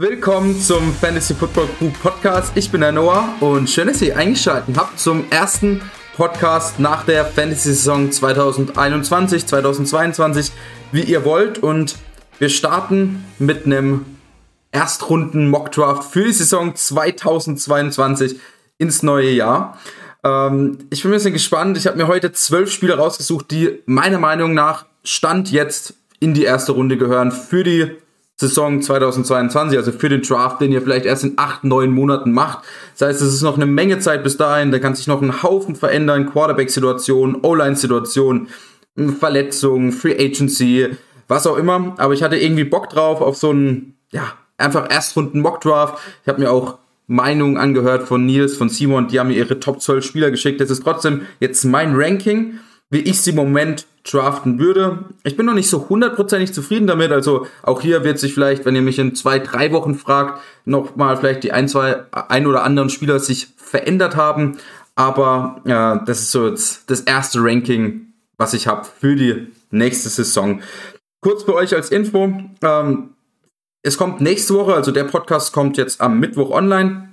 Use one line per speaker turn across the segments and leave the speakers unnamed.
Willkommen zum Fantasy Football Group Podcast. Ich bin der Noah und schön, dass ihr eingeschaltet habt zum ersten Podcast nach der Fantasy-Saison 2021, 2022, wie ihr wollt. Und wir starten mit einem Erstrunden-Mockdraft für die Saison 2022 ins neue Jahr. Ähm, ich bin ein bisschen gespannt. Ich habe mir heute zwölf Spieler rausgesucht, die meiner Meinung nach Stand jetzt in die erste Runde gehören für die Saison 2022, also für den Draft, den ihr vielleicht erst in acht, neun Monaten macht. Das heißt, es ist noch eine Menge Zeit bis dahin, da kann sich noch ein Haufen verändern, Quarterback-Situation, O-Line-Situation, Verletzungen, Free Agency, was auch immer. Aber ich hatte irgendwie Bock drauf auf so einen, ja, einfach Erstrunden Mock-Draft. Ich habe mir auch Meinungen angehört von Nils, von Simon, die haben mir ihre Top 12 Spieler geschickt. Das ist trotzdem jetzt mein Ranking, wie ich sie im Moment draften würde. Ich bin noch nicht so hundertprozentig zufrieden damit. Also auch hier wird sich vielleicht, wenn ihr mich in zwei, drei Wochen fragt, nochmal vielleicht die ein, zwei, ein oder anderen Spieler sich verändert haben. Aber ja, das ist so jetzt das erste Ranking, was ich habe für die nächste Saison. Kurz für euch als Info. Ähm, es kommt nächste Woche, also der Podcast kommt jetzt am Mittwoch online.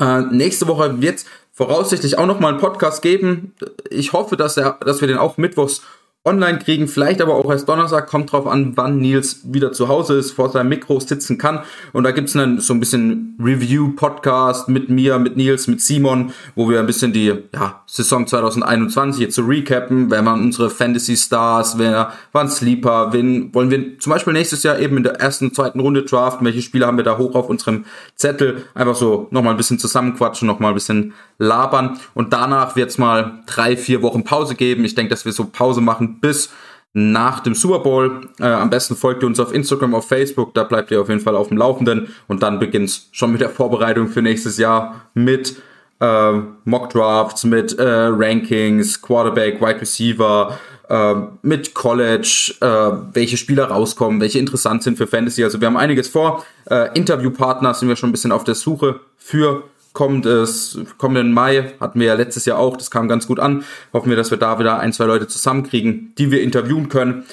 Äh, nächste Woche wird voraussichtlich auch noch mal einen Podcast geben. Ich hoffe, dass, er, dass wir den auch mittwochs online kriegen, vielleicht aber auch erst Donnerstag, kommt drauf an, wann Nils wieder zu Hause ist, vor seinem Mikro sitzen kann. Und da gibt's dann so ein bisschen Review-Podcast mit mir, mit Nils, mit Simon, wo wir ein bisschen die ja, Saison 2021 jetzt so recappen, wer waren unsere Fantasy-Stars, wer waren Sleeper, wen wollen wir zum Beispiel nächstes Jahr eben in der ersten, zweiten Runde draften, welche Spieler haben wir da hoch auf unserem Zettel, einfach so nochmal ein bisschen zusammenquatschen, nochmal ein bisschen labern. Und danach wird's mal drei, vier Wochen Pause geben. Ich denke, dass wir so Pause machen bis nach dem Super Bowl. Äh, am besten folgt ihr uns auf Instagram, auf Facebook, da bleibt ihr auf jeden Fall auf dem Laufenden und dann beginnt schon mit der Vorbereitung für nächstes Jahr mit äh, Mock Drafts, mit äh, Rankings, Quarterback, Wide Receiver, äh, mit College, äh, welche Spieler rauskommen, welche interessant sind für Fantasy. Also wir haben einiges vor. Äh, Interviewpartner sind wir schon ein bisschen auf der Suche für kommendes, kommenden Mai hatten wir ja letztes Jahr auch, das kam ganz gut an. Hoffen wir, dass wir da wieder ein, zwei Leute zusammenkriegen, die wir interviewen können.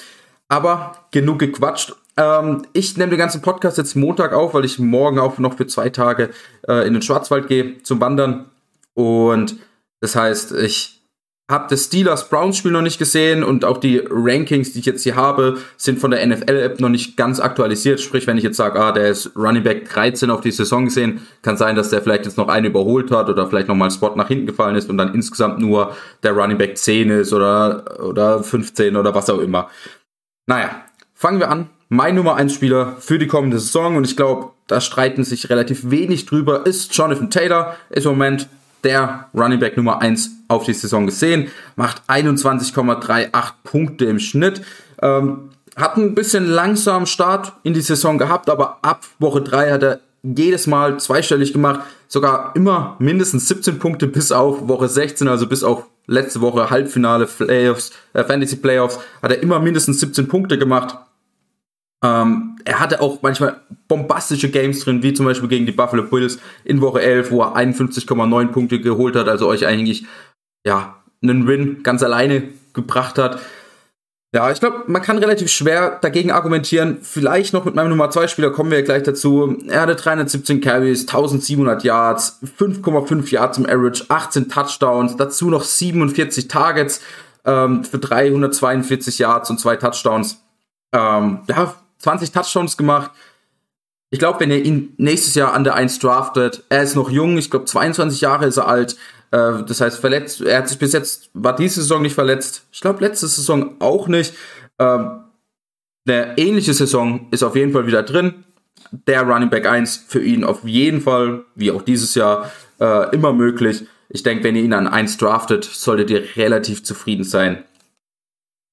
Aber genug gequatscht. Ähm, ich nehme den ganzen Podcast jetzt Montag auf, weil ich morgen auch noch für zwei Tage äh, in den Schwarzwald gehe zum Wandern. Und das heißt, ich habe das Steelers-Browns-Spiel noch nicht gesehen und auch die Rankings, die ich jetzt hier habe, sind von der NFL-App noch nicht ganz aktualisiert. Sprich, wenn ich jetzt sage, ah, der ist Running Back 13 auf die Saison gesehen, kann sein, dass der vielleicht jetzt noch einen überholt hat oder vielleicht nochmal ein Spot nach hinten gefallen ist und dann insgesamt nur der Running Back 10 ist oder, oder 15 oder was auch immer. Naja, fangen wir an. Mein Nummer 1 Spieler für die kommende Saison und ich glaube, da streiten sich relativ wenig drüber, ist Jonathan Taylor. Ist im Moment der Running Back Nummer 1 auf die Saison gesehen, macht 21,38 Punkte im Schnitt. Ähm, hat ein bisschen langsam Start in die Saison gehabt, aber ab Woche 3 hat er jedes Mal zweistellig gemacht, sogar immer mindestens 17 Punkte bis auf Woche 16, also bis auf letzte Woche Halbfinale Playoffs, äh, Fantasy Playoffs, hat er immer mindestens 17 Punkte gemacht. Ähm, er hatte auch manchmal bombastische Games drin, wie zum Beispiel gegen die Buffalo Bills in Woche 11, wo er 51,9 Punkte geholt hat, also euch eigentlich ja einen Win ganz alleine gebracht hat. Ja, ich glaube, man kann relativ schwer dagegen argumentieren. Vielleicht noch mit meinem Nummer 2 Spieler kommen wir gleich dazu. Er hatte 317 Carries, 1700 Yards, 5,5 Yards im Average, 18 Touchdowns, dazu noch 47 Targets ähm, für 342 Yards und zwei Touchdowns. Ähm, ja, 20 Touchdowns gemacht. Ich glaube, wenn ihr ihn nächstes Jahr an der 1 draftet, er ist noch jung, ich glaube 22 Jahre ist er alt. Äh, das heißt, verletzt, er hat sich bis jetzt, war diese Saison nicht verletzt. Ich glaube, letzte Saison auch nicht. Ähm, eine ähnliche Saison ist auf jeden Fall wieder drin. Der Running Back 1 für ihn auf jeden Fall, wie auch dieses Jahr, äh, immer möglich. Ich denke, wenn ihr ihn an 1 draftet, solltet ihr relativ zufrieden sein.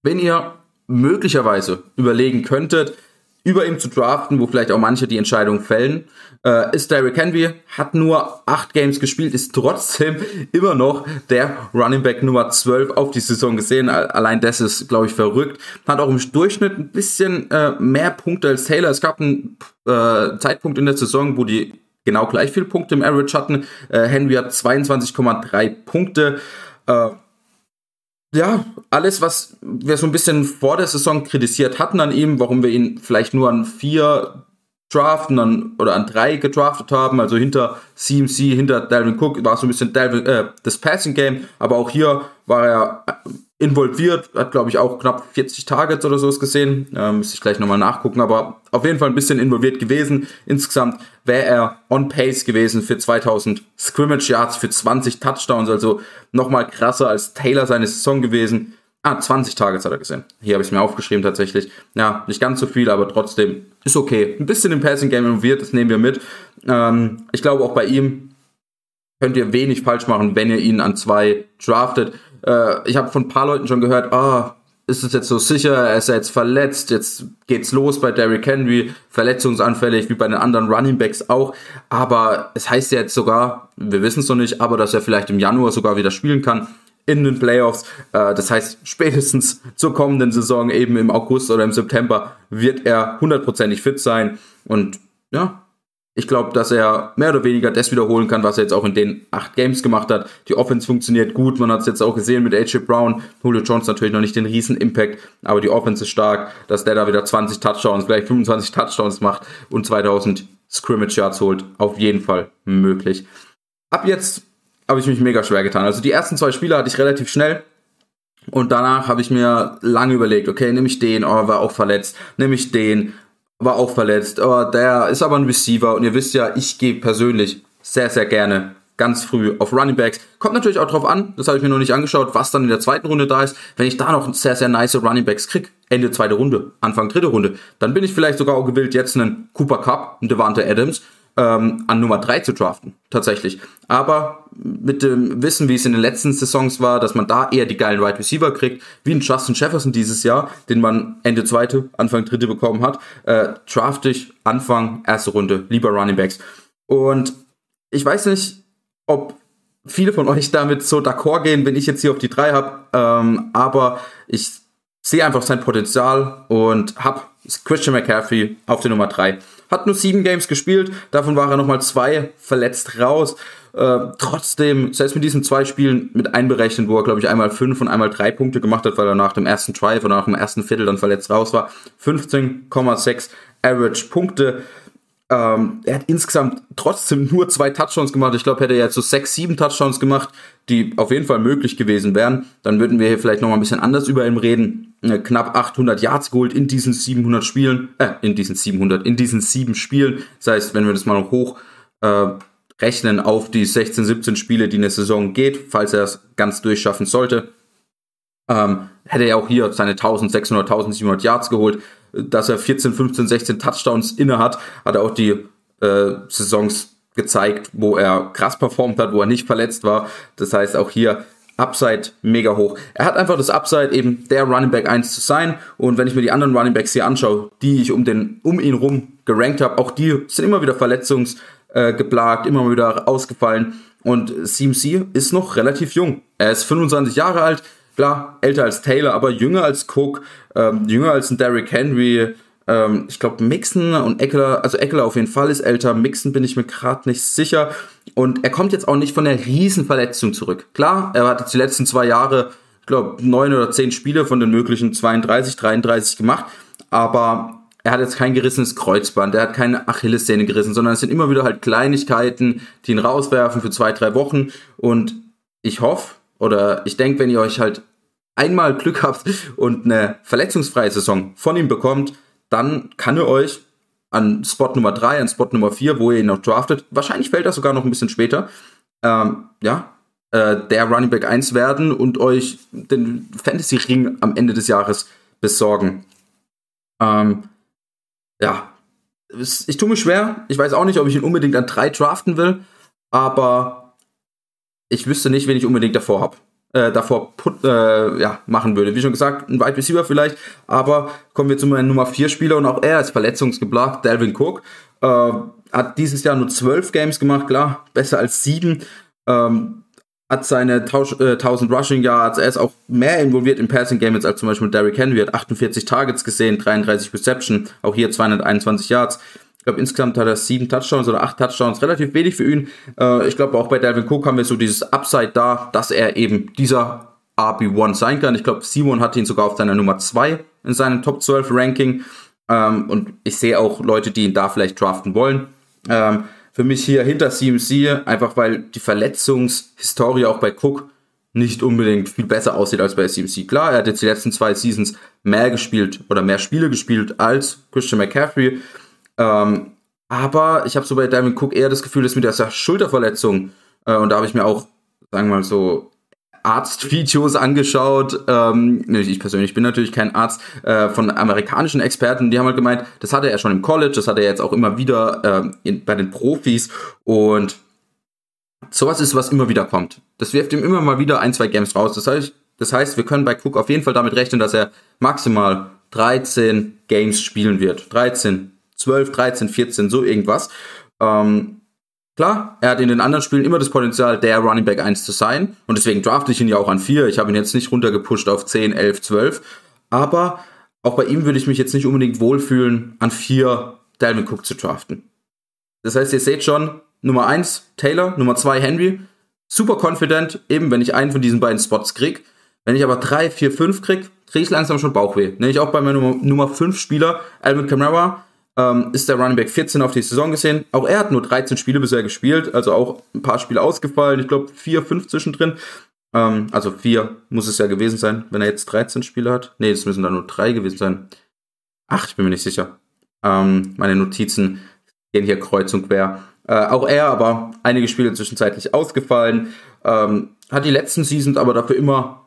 Wenn ihr möglicherweise überlegen könntet, über ihm zu draften, wo vielleicht auch manche die Entscheidung fällen, äh, ist Derrick Henry, hat nur acht Games gespielt, ist trotzdem immer noch der Running Back Nummer 12 auf die Saison gesehen. Allein das ist, glaube ich, verrückt. Hat auch im Durchschnitt ein bisschen äh, mehr Punkte als Taylor. Es gab einen äh, Zeitpunkt in der Saison, wo die genau gleich viele Punkte im Average hatten. Äh, Henry hat 22,3 Punkte. Äh, ja, alles, was wir so ein bisschen vor der Saison kritisiert hatten an ihm, warum wir ihn vielleicht nur an vier draften dann, oder an drei gedraftet haben, also hinter CMC, hinter Dalvin Cook war so ein bisschen Dalvin, äh, das Passing Game, aber auch hier war er involviert, hat glaube ich auch knapp 40 Targets oder sowas gesehen, äh, müsste ich gleich nochmal nachgucken, aber auf jeden Fall ein bisschen involviert gewesen. Insgesamt wäre er on pace gewesen für 2000 Scrimmage Yards, für 20 Touchdowns, also nochmal krasser als Taylor seine Saison gewesen. Ah, 20 Targets hat er gesehen. Hier habe ich es mir aufgeschrieben tatsächlich. Ja, nicht ganz so viel, aber trotzdem ist okay. Ein bisschen im Passing Game involviert, das nehmen wir mit. Ähm, ich glaube auch bei ihm könnt ihr wenig falsch machen, wenn ihr ihn an zwei draftet. Äh, ich habe von ein paar Leuten schon gehört, ah, ist es jetzt so sicher, er ist ja jetzt verletzt, jetzt geht's los bei Derrick Henry, verletzungsanfällig, wie bei den anderen Running Backs auch. Aber es heißt ja jetzt sogar, wir wissen es noch nicht, aber dass er vielleicht im Januar sogar wieder spielen kann in den Playoffs. Äh, das heißt, spätestens zur kommenden Saison, eben im August oder im September, wird er hundertprozentig fit sein. Und ja, ich glaube, dass er mehr oder weniger das wiederholen kann, was er jetzt auch in den acht Games gemacht hat. Die Offense funktioniert gut. Man hat es jetzt auch gesehen mit AJ Brown. Julio Jones natürlich noch nicht den riesen Impact, aber die Offense ist stark, dass der da wieder 20 Touchdowns, vielleicht 25 Touchdowns macht und 2000 Scrimmage Yards holt. Auf jeden Fall möglich. Ab jetzt habe ich mich mega schwer getan. Also die ersten zwei Spiele hatte ich relativ schnell. Und danach habe ich mir lange überlegt, okay, nehme ich den, oh, war auch verletzt, nehme ich den, war auch verletzt, oh, der ist aber ein Receiver und ihr wisst ja, ich gehe persönlich sehr, sehr gerne ganz früh auf Running Backs. Kommt natürlich auch drauf an, das habe ich mir noch nicht angeschaut, was dann in der zweiten Runde da ist. Wenn ich da noch sehr, sehr nice Running Backs krieg, Ende zweite Runde, Anfang dritte Runde, dann bin ich vielleicht sogar auch gewillt, jetzt einen Cooper Cup, einen Devante Adams ähm, an Nummer 3 zu draften, tatsächlich. Aber mit dem Wissen, wie es in den letzten Saisons war, dass man da eher die geilen Wide Receiver kriegt, wie ein Justin Jefferson dieses Jahr, den man Ende zweite, Anfang dritte bekommen hat, äh, draft ich Anfang erste Runde, lieber Running Backs. Und ich weiß nicht, ob viele von euch damit so d'accord gehen, wenn ich jetzt hier auf die 3 habe, ähm, aber ich sehe einfach sein Potenzial und habe Christian McCaffrey auf der Nummer 3. Hat nur sieben Games gespielt, davon war er nochmal zwei verletzt raus. Äh, trotzdem, selbst mit diesen zwei Spielen mit einberechnet, wo er, glaube ich, einmal fünf und einmal drei Punkte gemacht hat, weil er nach dem ersten Drive oder nach dem ersten Viertel dann verletzt raus war. 15,6 Average Punkte. Ähm, er hat insgesamt trotzdem nur zwei Touchdowns gemacht. Ich glaube, hätte er jetzt so sechs, sieben Touchdowns gemacht, die auf jeden Fall möglich gewesen wären, dann würden wir hier vielleicht noch mal ein bisschen anders über ihn reden. Äh, knapp 800 Yards geholt in diesen 700 Spielen, äh, in diesen 700, in diesen sieben Spielen. Das heißt, wenn wir das mal noch hoch äh, rechnen auf die 16, 17 Spiele, die eine Saison geht, falls er es ganz durchschaffen sollte, ähm, hätte er auch hier seine 1600, 1700 Yards geholt dass er 14, 15, 16 Touchdowns inne hat, hat er auch die äh, Saisons gezeigt, wo er krass performt hat, wo er nicht verletzt war. Das heißt auch hier Upside mega hoch. Er hat einfach das Upside, eben der Running Back 1 zu sein. Und wenn ich mir die anderen Running Backs hier anschaue, die ich um, den, um ihn rum gerankt habe, auch die sind immer wieder verletzungsgeplagt, äh, immer wieder ausgefallen. Und CMC ist noch relativ jung. Er ist 25 Jahre alt, klar, älter als Taylor, aber jünger als Cook, ähm, jünger als ein Derrick Henry. Ähm, ich glaube, Mixon und Eckler, also Eckler auf jeden Fall ist älter, Mixon bin ich mir gerade nicht sicher. Und er kommt jetzt auch nicht von der Riesenverletzung zurück. Klar, er hat jetzt die letzten zwei Jahre, ich glaube, neun oder zehn Spiele von den möglichen 32, 33 gemacht, aber er hat jetzt kein gerissenes Kreuzband, er hat keine Achillessehne gerissen, sondern es sind immer wieder halt Kleinigkeiten, die ihn rauswerfen für zwei, drei Wochen. Und ich hoffe, oder ich denke, wenn ihr euch halt einmal Glück habt und eine verletzungsfreie Saison von ihm bekommt, dann kann er euch an Spot Nummer 3, an Spot Nummer 4, wo ihr ihn noch draftet, wahrscheinlich fällt das sogar noch ein bisschen später, ähm, ja, äh, der Running Back 1 werden und euch den Fantasy Ring am Ende des Jahres besorgen. Ähm, ja, ich tue mich schwer. Ich weiß auch nicht, ob ich ihn unbedingt an 3 draften will, aber ich wüsste nicht, wen ich unbedingt davor habe. Äh, davor put, äh, ja, machen würde. Wie schon gesagt, ein Wide Receiver vielleicht, aber kommen wir zu meinem Nummer 4 Spieler und auch er ist verletzungsgeplagt, Dalvin Cook. Äh, hat dieses Jahr nur 12 Games gemacht, klar, besser als 7. Ähm, hat seine Tausch, äh, 1000 Rushing Yards, er ist auch mehr involviert im Passing Game jetzt als zum Beispiel Derrick Henry, hat 48 Targets gesehen, 33 Reception, auch hier 221 Yards. Ich glaube, insgesamt hat er sieben Touchdowns oder acht Touchdowns, relativ wenig für ihn. Äh, ich glaube, auch bei Dalvin Cook haben wir so dieses Upside da, dass er eben dieser RB1 sein kann. Ich glaube, Simon hat ihn sogar auf seiner Nummer 2 in seinem Top 12 Ranking. Ähm, und ich sehe auch Leute, die ihn da vielleicht draften wollen. Ähm, für mich hier hinter CMC, einfach weil die Verletzungshistorie auch bei Cook nicht unbedingt viel besser aussieht als bei CMC. Klar, er hat jetzt die letzten zwei Seasons mehr gespielt oder mehr Spiele gespielt als Christian McCaffrey. Ähm, aber ich habe so bei Diamond Cook eher das Gefühl, dass mit dieser Schulterverletzung, äh, und da habe ich mir auch, sagen wir mal so, Arztvideos angeschaut. Ähm, ich persönlich bin natürlich kein Arzt, äh, von amerikanischen Experten, die haben halt gemeint, das hatte er schon im College, das hat er jetzt auch immer wieder äh, in, bei den Profis und sowas ist, was immer wieder kommt. Das wirft ihm immer mal wieder ein, zwei Games raus. Das heißt, das heißt, wir können bei Cook auf jeden Fall damit rechnen, dass er maximal 13 Games spielen wird. 13, 12, 13, 14, so irgendwas. Ähm, Klar, er hat in den anderen Spielen immer das Potenzial, der Running Back 1 zu sein. Und deswegen drafte ich ihn ja auch an 4. Ich habe ihn jetzt nicht runtergepusht auf 10, 11, 12. Aber auch bei ihm würde ich mich jetzt nicht unbedingt wohlfühlen, an 4 Dalvin Cook zu draften. Das heißt, ihr seht schon, Nummer 1 Taylor, Nummer 2 Henry. Super confident, eben wenn ich einen von diesen beiden Spots krieg. Wenn ich aber 3, 4, 5 krieg, kriege ich langsam schon Bauchweh. Nenne ich auch bei meinem Nummer, Nummer 5 Spieler, Alvin Kamara, ähm, ist der Running Back 14 auf die Saison gesehen. Auch er hat nur 13 Spiele bisher gespielt, also auch ein paar Spiele ausgefallen. Ich glaube, 4, 5 zwischendrin. Ähm, also 4 muss es ja gewesen sein, wenn er jetzt 13 Spiele hat. Nee, es müssen da nur 3 gewesen sein. Ach, ich bin mir nicht sicher. Ähm, meine Notizen gehen hier kreuz und quer. Äh, auch er, aber einige Spiele zwischenzeitlich ausgefallen. Ähm, hat die letzten Seasons aber dafür immer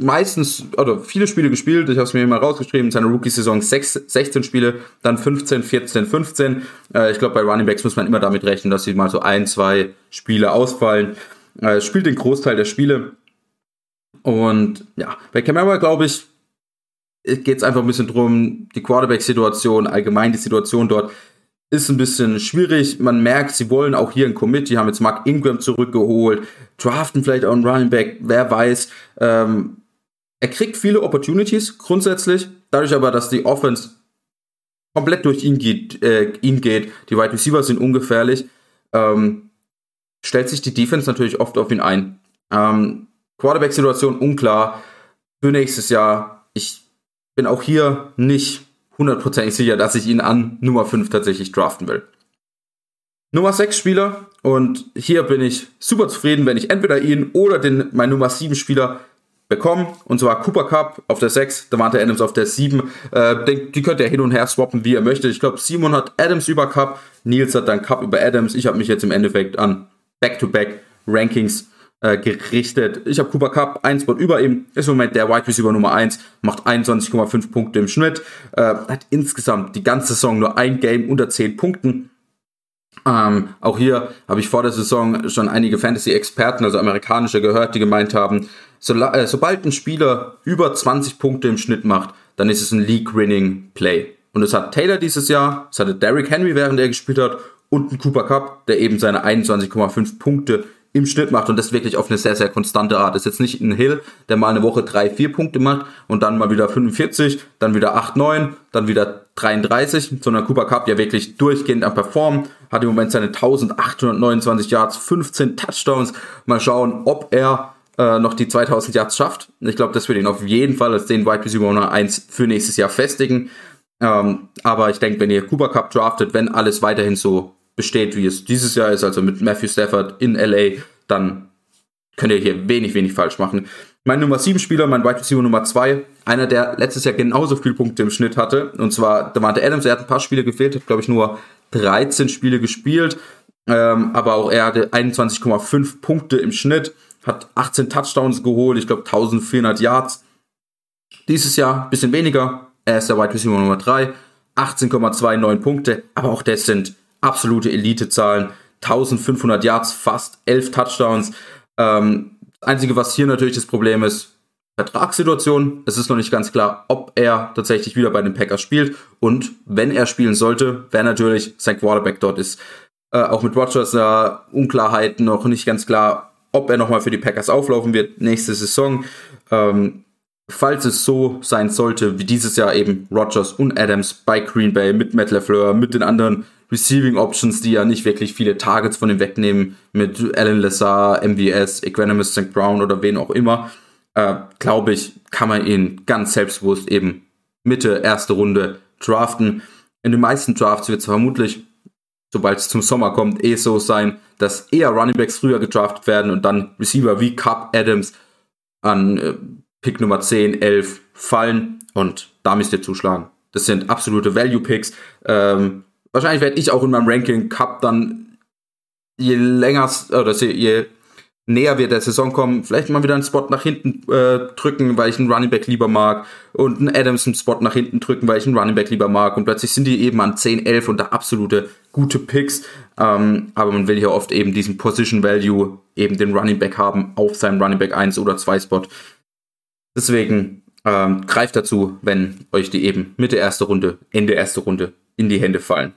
meistens, oder viele Spiele gespielt. Ich habe es mir mal rausgeschrieben, seine Rookie-Saison 16 Spiele, dann 15, 14, 15. Äh, ich glaube, bei Running Backs muss man immer damit rechnen, dass sie mal so ein, zwei Spiele ausfallen. Äh, spielt den Großteil der Spiele. Und ja, bei Camara, glaube ich, geht es einfach ein bisschen drum, die Quarterback-Situation, allgemein die Situation dort ist ein bisschen schwierig. Man merkt, sie wollen auch hier ein Commit. Die haben jetzt Mark Ingram zurückgeholt, draften vielleicht auch einen Running Back, wer weiß. Ähm, er kriegt viele Opportunities grundsätzlich, dadurch aber, dass die Offense komplett durch ihn geht, äh, ihn geht. die Wide Receivers sind ungefährlich, ähm, stellt sich die Defense natürlich oft auf ihn ein. Ähm, Quarterback-Situation unklar für nächstes Jahr. Ich bin auch hier nicht hundertprozentig sicher, dass ich ihn an Nummer 5 tatsächlich draften will. Nummer 6 Spieler und hier bin ich super zufrieden, wenn ich entweder ihn oder den mein Nummer 7 Spieler bekomme und zwar Cooper Cup auf der 6, Davante Adams auf der 7. Äh, die könnt ihr hin und her swappen, wie ihr möchtet. Ich glaube, Simon hat Adams über Cup, Nils hat dann Cup über Adams. Ich habe mich jetzt im Endeffekt an Back-to-Back -Back Rankings äh, gerichtet. Ich habe Cooper Cup, ein Spot über ihm, ist im Moment der Wide Receiver Nummer 1, macht 21,5 Punkte im Schnitt, äh, hat insgesamt die ganze Saison nur ein Game unter 10 Punkten. Ähm, auch hier habe ich vor der Saison schon einige Fantasy-Experten, also amerikanische, gehört, die gemeint haben, so, äh, sobald ein Spieler über 20 Punkte im Schnitt macht, dann ist es ein League-Winning-Play. Und das hat Taylor dieses Jahr, das hatte Derrick Henry, während er gespielt hat, und ein Cooper Cup, der eben seine 21,5 Punkte im Schnitt macht und das wirklich auf eine sehr, sehr konstante Art. Das ist jetzt nicht ein Hill, der mal eine Woche drei, vier Punkte macht und dann mal wieder 45, dann wieder 8, 9, dann wieder 33, sondern Cooper Cup ja wirklich durchgehend am Performen, hat im Moment seine 1829 Yards, 15 Touchdowns. Mal schauen, ob er äh, noch die 2000 Yards schafft. Ich glaube, das wird ihn auf jeden Fall als den Wide Receiver Nummer 1 für nächstes Jahr festigen. Ähm, aber ich denke, wenn ihr Cooper Cup draftet, wenn alles weiterhin so besteht, wie es dieses Jahr ist, also mit Matthew Stafford in LA, dann könnt ihr hier wenig, wenig falsch machen. Mein Nummer 7 Spieler, mein Wide Receiver Nummer 2, einer, der letztes Jahr genauso viele Punkte im Schnitt hatte, und zwar Devante Adams, er hat ein paar Spiele gefehlt, hat glaube ich nur 13 Spiele gespielt, ähm, aber auch er hatte 21,5 Punkte im Schnitt, hat 18 Touchdowns geholt, ich glaube 1400 Yards. Dieses Jahr ein bisschen weniger, er ist der Wide Receiver Nummer 3, 18,29 Punkte, aber auch das sind absolute Elite-Zahlen. 1500 Yards, fast 11 Touchdowns. Ähm, das Einzige, was hier natürlich das Problem ist, Vertragssituation. Es ist noch nicht ganz klar, ob er tatsächlich wieder bei den Packers spielt. Und wenn er spielen sollte, wäre natürlich sein Quarterback dort ist. Äh, auch mit Rogers äh, Unklarheiten noch nicht ganz klar, ob er nochmal für die Packers auflaufen wird nächste Saison. Ähm, falls es so sein sollte, wie dieses Jahr eben Rogers und Adams bei Green Bay mit Matt LaFleur, mit den anderen Receiving Options, die ja nicht wirklich viele Targets von ihm wegnehmen, mit Alan Lazar, MVS, Equanimous St. Brown oder wen auch immer, äh, glaube ich, kann man ihn ganz selbstbewusst eben Mitte, erste Runde draften. In den meisten Drafts wird es vermutlich, sobald es zum Sommer kommt, eh so sein, dass eher Runningbacks früher gedraftet werden und dann Receiver wie Cup, Adams an äh, Pick Nummer 10, 11 fallen und da müsst ihr zuschlagen. Das sind absolute Value-Picks. Ähm, wahrscheinlich werde ich auch in meinem Ranking Cup dann je länger oder je näher wir der Saison kommen, vielleicht mal wieder einen Spot nach hinten äh, drücken, weil ich einen Running Back lieber mag und einen Adams einen Spot nach hinten drücken, weil ich einen Running Back lieber mag und plötzlich sind die eben an 10, 11 und da absolute gute Picks, ähm, aber man will hier oft eben diesen Position Value, eben den Running Back haben auf seinem Running Back 1 oder 2 Spot. Deswegen ähm, greift dazu, wenn euch die eben Mitte erste Runde, Ende erste Runde in die Hände fallen.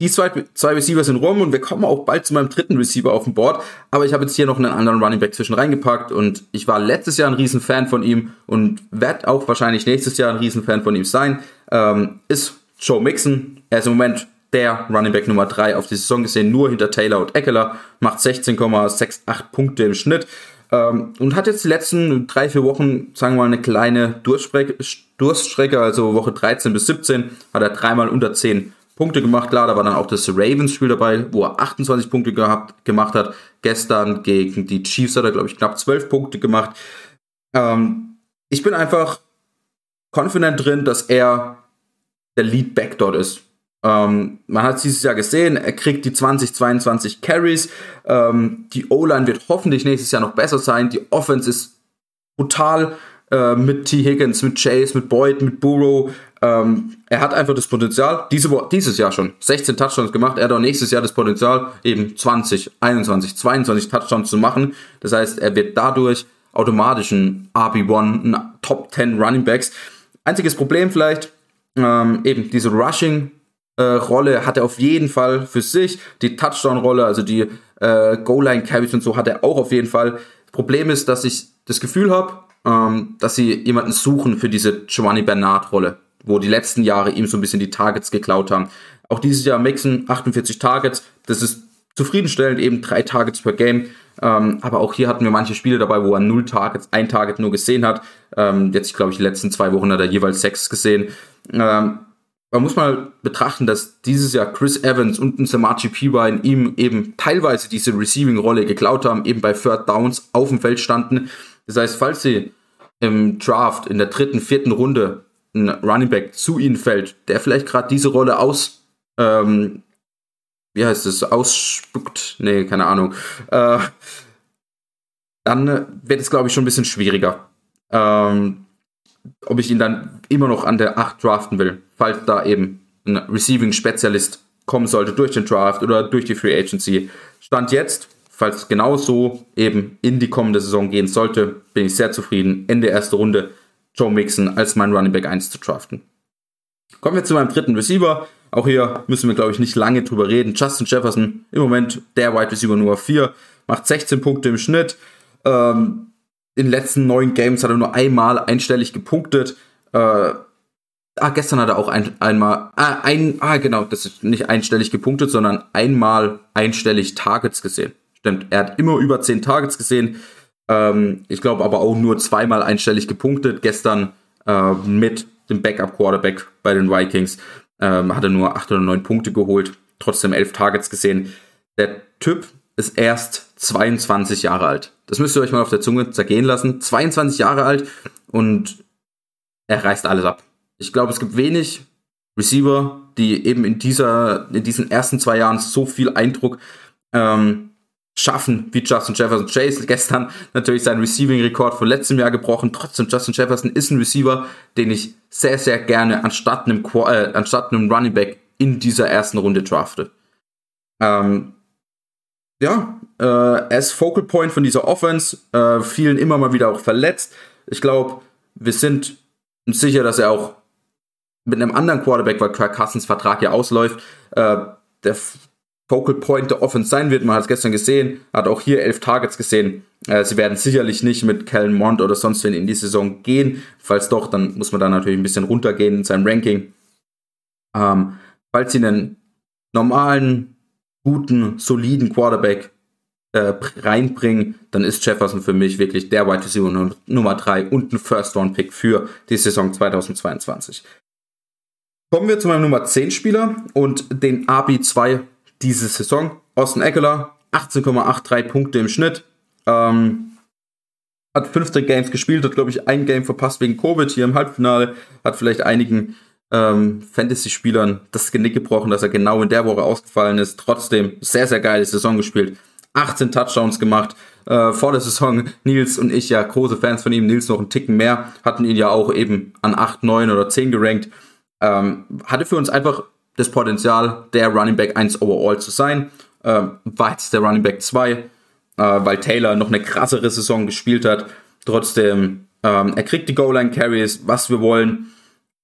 Die zwei, zwei Receiver sind rum und wir kommen auch bald zu meinem dritten Receiver auf dem Board. Aber ich habe jetzt hier noch einen anderen Running Back zwischen reingepackt und ich war letztes Jahr ein Riesenfan von ihm und werde auch wahrscheinlich nächstes Jahr ein Riesenfan von ihm sein. Ähm, ist Joe Mixon. Er ist im Moment der Running Back Nummer 3 auf die Saison gesehen, nur hinter Taylor und Eckler, macht 16,68 Punkte im Schnitt ähm, und hat jetzt die letzten drei, vier Wochen, sagen wir mal, eine kleine Durststrecke, also Woche 13 bis 17, hat er dreimal unter 10 Punkte gemacht. Klar, da war dann auch das Ravens-Spiel dabei, wo er 28 Punkte gehabt, gemacht hat. Gestern gegen die Chiefs hat er, glaube ich, knapp 12 Punkte gemacht. Ähm, ich bin einfach confident drin, dass er der Lead-Back dort ist. Ähm, man hat es dieses Jahr gesehen, er kriegt die 2022 Carries. Ähm, die O-Line wird hoffentlich nächstes Jahr noch besser sein. Die Offense ist brutal äh, mit T. Higgins, mit Chase, mit Boyd, mit Burrow. Ähm, er hat einfach das Potenzial, diese, dieses Jahr schon 16 Touchdowns gemacht. Er hat auch nächstes Jahr das Potenzial, eben 20, 21, 22 Touchdowns zu machen. Das heißt, er wird dadurch automatisch ein RB1, ein Top 10 Running Backs. Einziges Problem vielleicht, ähm, eben diese Rushing äh, Rolle hat er auf jeden Fall für sich. Die Touchdown-Rolle, also die äh, Goal-Line-Carries und so hat er auch auf jeden Fall. Problem ist, dass ich das Gefühl habe, ähm, dass sie jemanden suchen für diese Giovanni Bernard-Rolle, wo die letzten Jahre ihm so ein bisschen die Targets geklaut haben. Auch dieses Jahr Mixen 48 Targets, das ist zufriedenstellend, eben drei Targets per Game. Ähm, aber auch hier hatten wir manche Spiele dabei, wo er null Targets, ein Target nur gesehen hat. Ähm, jetzt, glaube ich, die letzten zwei Wochen hat er jeweils sechs gesehen. Ähm, man muss mal betrachten, dass dieses Jahr Chris Evans und ein Samaji Piwine ihm eben teilweise diese Receiving-Rolle geklaut haben, eben bei Third Downs auf dem Feld standen. Das heißt, falls sie im Draft in der dritten, vierten Runde ein Running Back zu ihnen fällt, der vielleicht gerade diese Rolle aus, ähm, wie heißt es, ausspuckt, nee, keine Ahnung, äh, dann wird es, glaube ich, schon ein bisschen schwieriger. Ähm, ob ich ihn dann immer noch an der 8 draften will, falls da eben ein Receiving-Spezialist kommen sollte durch den Draft oder durch die Free Agency. Stand jetzt falls es genau so eben in die kommende Saison gehen sollte, bin ich sehr zufrieden, Ende erste Runde Joe Mixon als mein Running Back 1 zu draften. Kommen wir zu meinem dritten Receiver. Auch hier müssen wir, glaube ich, nicht lange drüber reden. Justin Jefferson, im Moment der Wide Receiver Nummer 4, macht 16 Punkte im Schnitt. Ähm, in den letzten neun Games hat er nur einmal einstellig gepunktet. Äh, ah, gestern hat er auch ein, einmal, ah, ein, ah, genau, das ist nicht einstellig gepunktet, sondern einmal einstellig Targets gesehen. Stimmt, er hat immer über 10 Targets gesehen. Ähm, ich glaube aber auch nur zweimal einstellig gepunktet. Gestern äh, mit dem Backup-Quarterback bei den Vikings ähm, hat er nur 8 oder 9 Punkte geholt. Trotzdem 11 Targets gesehen. Der Typ ist erst 22 Jahre alt. Das müsst ihr euch mal auf der Zunge zergehen lassen. 22 Jahre alt und er reißt alles ab. Ich glaube, es gibt wenig Receiver, die eben in dieser, in diesen ersten zwei Jahren so viel Eindruck ähm, schaffen, wie Justin Jefferson. Chase gestern natürlich seinen Receiving-Rekord von letztem Jahr gebrochen. Trotzdem, Justin Jefferson ist ein Receiver, den ich sehr, sehr gerne anstatt einem, äh, anstatt einem Running Back in dieser ersten Runde drafte. Ähm, ja, äh, ist Focal Point von dieser Offense, äh, vielen immer mal wieder auch verletzt. Ich glaube, wir sind sicher, dass er auch mit einem anderen Quarterback, weil Kirk Cousins Vertrag ja ausläuft, äh, der Focal Point der Offense sein wird. Man hat es gestern gesehen, hat auch hier elf Targets gesehen. Äh, sie werden sicherlich nicht mit Kellen Mond oder sonst wen in die Saison gehen. Falls doch, dann muss man da natürlich ein bisschen runtergehen in seinem Ranking. Ähm, falls sie einen normalen, guten, soliden Quarterback äh, reinbringen, dann ist Jefferson für mich wirklich der Wide Receiver Nummer 3 und ein First-Round-Pick für die Saison 2022. Kommen wir zu meinem Nummer 10 Spieler und den RB2 diese Saison. Austin Eckler, 18,83 Punkte im Schnitt. Ähm, hat 15 Games gespielt, hat glaube ich ein Game verpasst wegen Covid hier im Halbfinale, hat vielleicht einigen ähm, Fantasy-Spielern das Genick gebrochen, dass er genau in der Woche ausgefallen ist. Trotzdem sehr, sehr geile Saison gespielt. 18 Touchdowns gemacht. Äh, vor der Saison Nils und ich ja große Fans von ihm. Nils noch einen Ticken mehr. Hatten ihn ja auch eben an 8, 9 oder 10 gerankt. Ähm, hatte für uns einfach das Potenzial, der Running Back 1 overall zu sein. Ähm, war jetzt der Running Back 2, äh, weil Taylor noch eine krassere Saison gespielt hat. Trotzdem, ähm, er kriegt die Goal-Line-Carries, was wir wollen.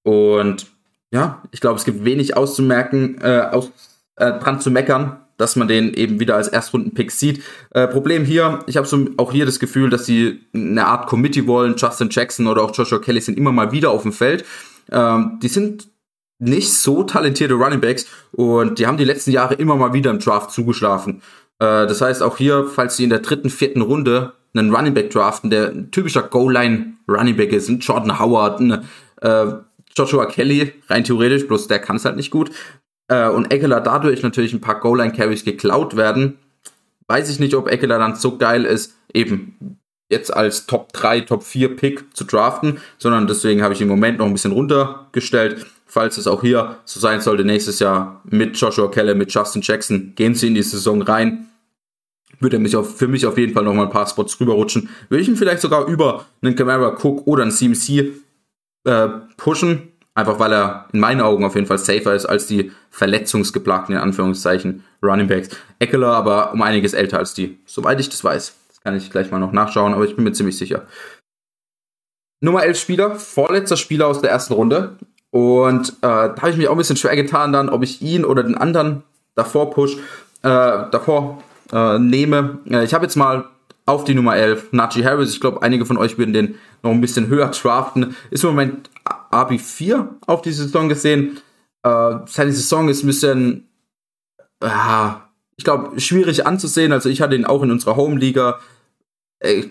Und ja, ich glaube, es gibt wenig auszumerken, äh, aus, äh, dran zu meckern, dass man den eben wieder als Erstrunden-Pick sieht. Äh, Problem hier, ich habe so auch hier das Gefühl, dass sie eine Art Committee wollen. Justin Jackson oder auch Joshua Kelly sind immer mal wieder auf dem Feld. Ähm, die sind nicht so talentierte Running Backs und die haben die letzten Jahre immer mal wieder im Draft zugeschlafen. Äh, das heißt, auch hier, falls sie in der dritten, vierten Runde einen Running Back draften, der ein typischer Goal-Line Running Back ist, ein Jordan Howard, ein äh, Joshua Kelly, rein theoretisch, bloß der kann es halt nicht gut. Äh, und Eckler dadurch natürlich ein paar Goal-Line-Carries geklaut werden. Weiß ich nicht, ob Eckler dann so geil ist, eben jetzt als Top 3, Top 4 Pick zu draften, sondern deswegen habe ich im Moment noch ein bisschen runtergestellt. Falls es auch hier so sein sollte, nächstes Jahr mit Joshua Keller, mit Justin Jackson, gehen sie in die Saison rein. Würde er mich auf, für mich auf jeden Fall noch mal ein paar Spots rüberrutschen. Würde ich ihn vielleicht sogar über einen Camara Cook oder einen CMC äh, pushen, einfach weil er in meinen Augen auf jeden Fall safer ist als die verletzungsgeplagten, in Anführungszeichen, Running Backs. Eckler aber um einiges älter als die, soweit ich das weiß. Das kann ich gleich mal noch nachschauen, aber ich bin mir ziemlich sicher. Nummer 11 Spieler, vorletzter Spieler aus der ersten Runde. Und äh, da habe ich mich auch ein bisschen schwer getan dann, ob ich ihn oder den anderen davor push, äh, davor äh, nehme. Äh, ich habe jetzt mal auf die Nummer 11. Najee Harris, ich glaube, einige von euch würden den noch ein bisschen höher draften. Ist im Moment RB4 auf die Saison gesehen. Äh, seine Saison ist ein bisschen, äh, ich glaube, schwierig anzusehen. Also ich hatte ihn auch in unserer Home-Liga. Äh,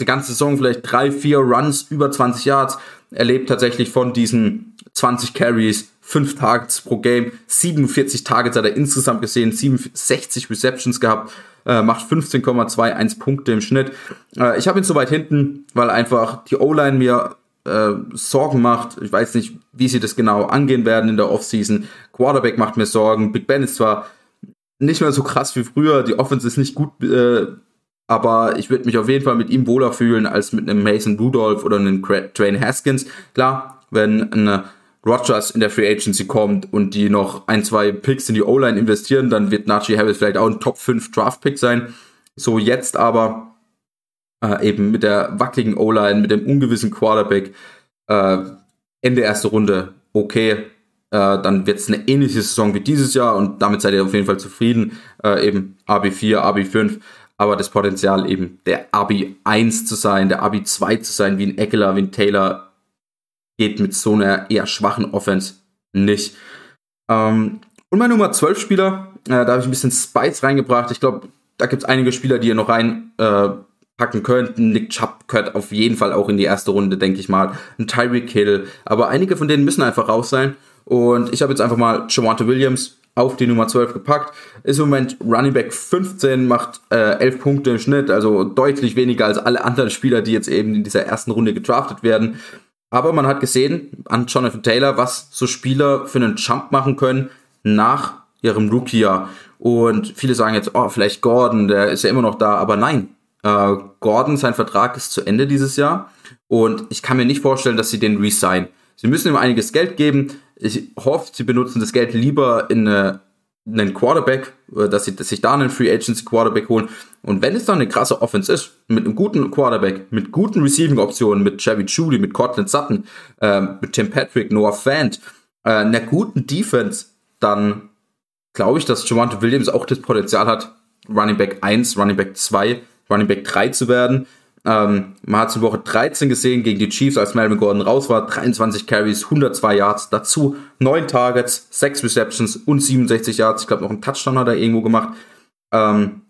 die ganze Saison vielleicht drei, vier Runs über 20 Yards. Er lebt tatsächlich von diesen 20 Carries, 5 Targets pro Game, 47 Targets hat er insgesamt gesehen, 67 Receptions gehabt äh, macht 15,21 Punkte im Schnitt. Äh, ich habe ihn so weit hinten, weil einfach die O-Line mir äh, Sorgen macht. Ich weiß nicht, wie sie das genau angehen werden in der Offseason. Quarterback macht mir Sorgen. Big Ben ist zwar nicht mehr so krass wie früher, die Offense ist nicht gut, äh, aber ich würde mich auf jeden Fall mit ihm wohler fühlen als mit einem Mason Rudolph oder einem Train Haskins. Klar, wenn eine Rogers in der Free Agency kommt und die noch ein, zwei Picks in die O-Line investieren, dann wird Najee Harris vielleicht auch ein Top 5 Draft Pick sein. So jetzt aber äh, eben mit der wackeligen O-Line, mit dem ungewissen Quarterback, äh, Ende erste Runde, okay, äh, dann wird es eine ähnliche Saison wie dieses Jahr und damit seid ihr auf jeden Fall zufrieden. Äh, eben AB4, AB5, aber das Potenzial eben der AB1 zu sein, der AB2 zu sein, wie ein Eckler, wie ein Taylor, geht mit so einer eher schwachen Offense nicht. Ähm, und mein Nummer 12 Spieler, äh, da habe ich ein bisschen Spice reingebracht. Ich glaube, da gibt es einige Spieler, die ihr noch reinpacken äh, könnten. Nick Chubb gehört auf jeden Fall auch in die erste Runde, denke ich mal. Ein Tyreek Hill. Aber einige von denen müssen einfach raus sein. Und ich habe jetzt einfach mal Javante Williams auf die Nummer 12 gepackt. Ist im Moment Running Back 15, macht äh, 11 Punkte im Schnitt, also deutlich weniger als alle anderen Spieler, die jetzt eben in dieser ersten Runde gedraftet werden. Aber man hat gesehen an Jonathan Taylor, was so Spieler für einen Jump machen können nach ihrem Rookie-Jahr. Und viele sagen jetzt, oh, vielleicht Gordon, der ist ja immer noch da. Aber nein, äh, Gordon, sein Vertrag ist zu Ende dieses Jahr. Und ich kann mir nicht vorstellen, dass sie den resign. Sie müssen ihm einiges Geld geben. Ich hoffe, sie benutzen das Geld lieber in eine einen Quarterback, äh, dass sie sich da einen Free Agency Quarterback holen. Und wenn es dann eine krasse Offense ist, mit einem guten Quarterback, mit guten Receiving Optionen, mit Chevy Judy, mit Cortland Sutton, äh, mit Tim Patrick, Noah Fant, äh, einer guten Defense, dann glaube ich, dass Javante Williams auch das Potenzial hat, Running Back 1, Running Back 2, Running Back 3 zu werden. Ähm, man hat es in Woche 13 gesehen gegen die Chiefs, als Melvin Gordon raus war. 23 Carries, 102 Yards. Dazu 9 Targets, 6 Receptions und 67 Yards. Ich glaube, noch einen Touchdown hat er irgendwo gemacht. Ähm,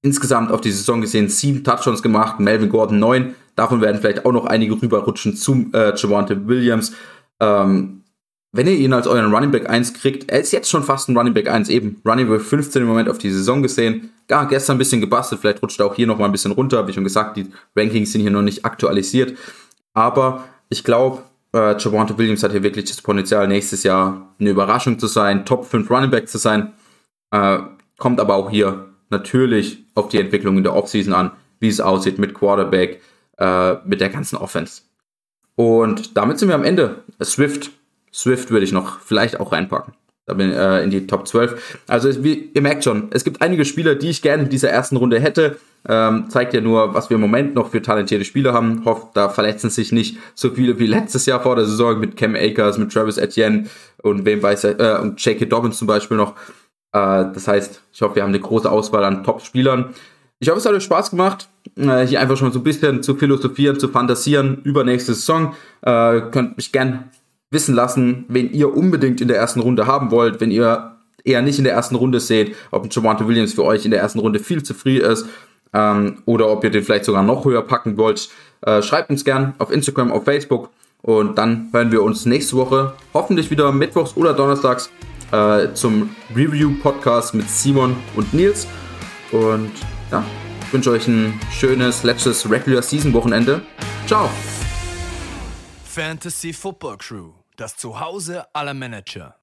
insgesamt auf die Saison gesehen sieben Touchdowns gemacht, Melvin Gordon neun. Davon werden vielleicht auch noch einige rüberrutschen zum äh, Javante Williams. Ähm, wenn ihr ihn als euren Running Back 1 kriegt, er ist jetzt schon fast ein Running Back 1 eben. Running Back 15 im Moment auf die Saison gesehen. Ja, gestern ein bisschen gebastelt, vielleicht rutscht er auch hier noch mal ein bisschen runter. Wie schon gesagt, die Rankings sind hier noch nicht aktualisiert. Aber ich glaube, äh, Javante Williams hat hier wirklich das Potenzial, nächstes Jahr eine Überraschung zu sein, Top 5 Running Back zu sein. Äh, kommt aber auch hier natürlich auf die Entwicklung in der Offseason an, wie es aussieht mit Quarterback, äh, mit der ganzen Offense. Und damit sind wir am Ende. Swift, Swift würde ich noch vielleicht auch reinpacken. Da bin, äh, in die Top 12. Also wie, ihr merkt schon, es gibt einige Spieler, die ich gerne in dieser ersten Runde hätte. Ähm, zeigt ja nur, was wir im Moment noch für talentierte Spieler haben. Hofft, da verletzen sich nicht so viele wie letztes Jahr vor der Saison mit Cam Akers, mit Travis Etienne und wem weiß äh, und J.K. Dobbins zum Beispiel noch. Äh, das heißt, ich hoffe, wir haben eine große Auswahl an Top-Spielern. Ich hoffe, es hat euch Spaß gemacht, äh, hier einfach schon so ein bisschen zu philosophieren, zu fantasieren über nächste Saison. Äh, könnt mich gern wissen lassen, wen ihr unbedingt in der ersten Runde haben wollt, wenn ihr eher nicht in der ersten Runde seht, ob ein Javante Williams für euch in der ersten Runde viel zu früh ist ähm, oder ob ihr den vielleicht sogar noch höher packen wollt. Äh, schreibt uns gern auf Instagram, auf Facebook und dann hören wir uns nächste Woche hoffentlich wieder mittwochs oder donnerstags äh, zum Review-Podcast mit Simon und Nils. Und ja, ich wünsche euch ein schönes letztes Regular Season Wochenende. Ciao!
Fantasy Football Crew, das Zuhause aller Manager.